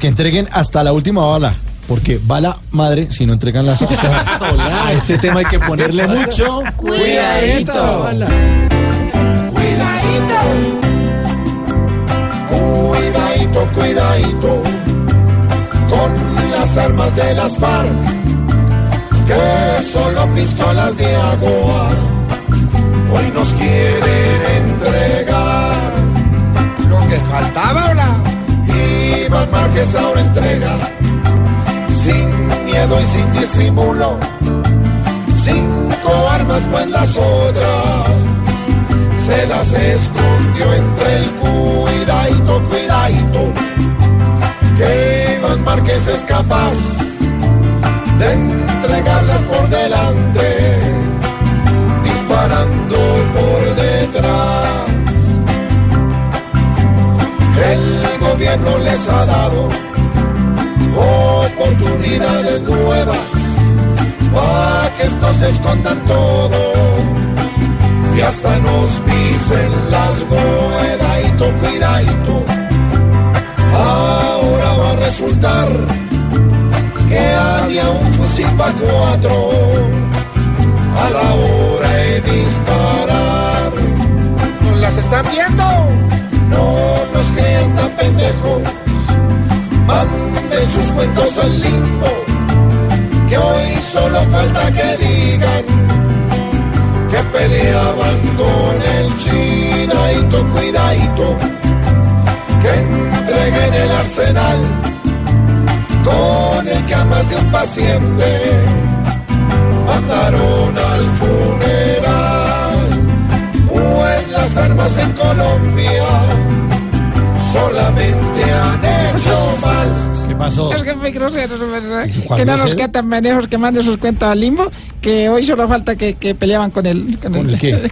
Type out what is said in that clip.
Que entreguen hasta la última bala, porque bala madre si no entregan las A este tema hay que ponerle mucho cuidadito. Cuidadito, cuidadito. Con las armas de las FARC, que solo pistolas de agua hoy nos quieren Ahora entrega, sin miedo y sin disimulo, cinco armas pues las otras se las escondió entre el cuidadito, cuidadito, que Iván Márquez es capaz de gobierno les ha dado oportunidades nuevas para que estos escondan todo y hasta nos pisen las cuidadito, cuidadito. Ahora va a resultar que había un fusil para cuatro a la hora de disparar. ¿Nos las están viendo? Manden sus cuentos al limbo, que hoy solo falta que digan que peleaban con el chidadito, cuidadito, que entreguen el arsenal con el que a más de un paciente mandaron al funeral. Pues las armas en Colombia solamente han hecho mal. ¿Qué pasó? Es que fue grosero, ¿verdad? ¿Cuál Que no nos grosero? queda tan pendejos que mande sus cuentos al limbo, que hoy solo falta que, que peleaban con el... ¿Con el qué?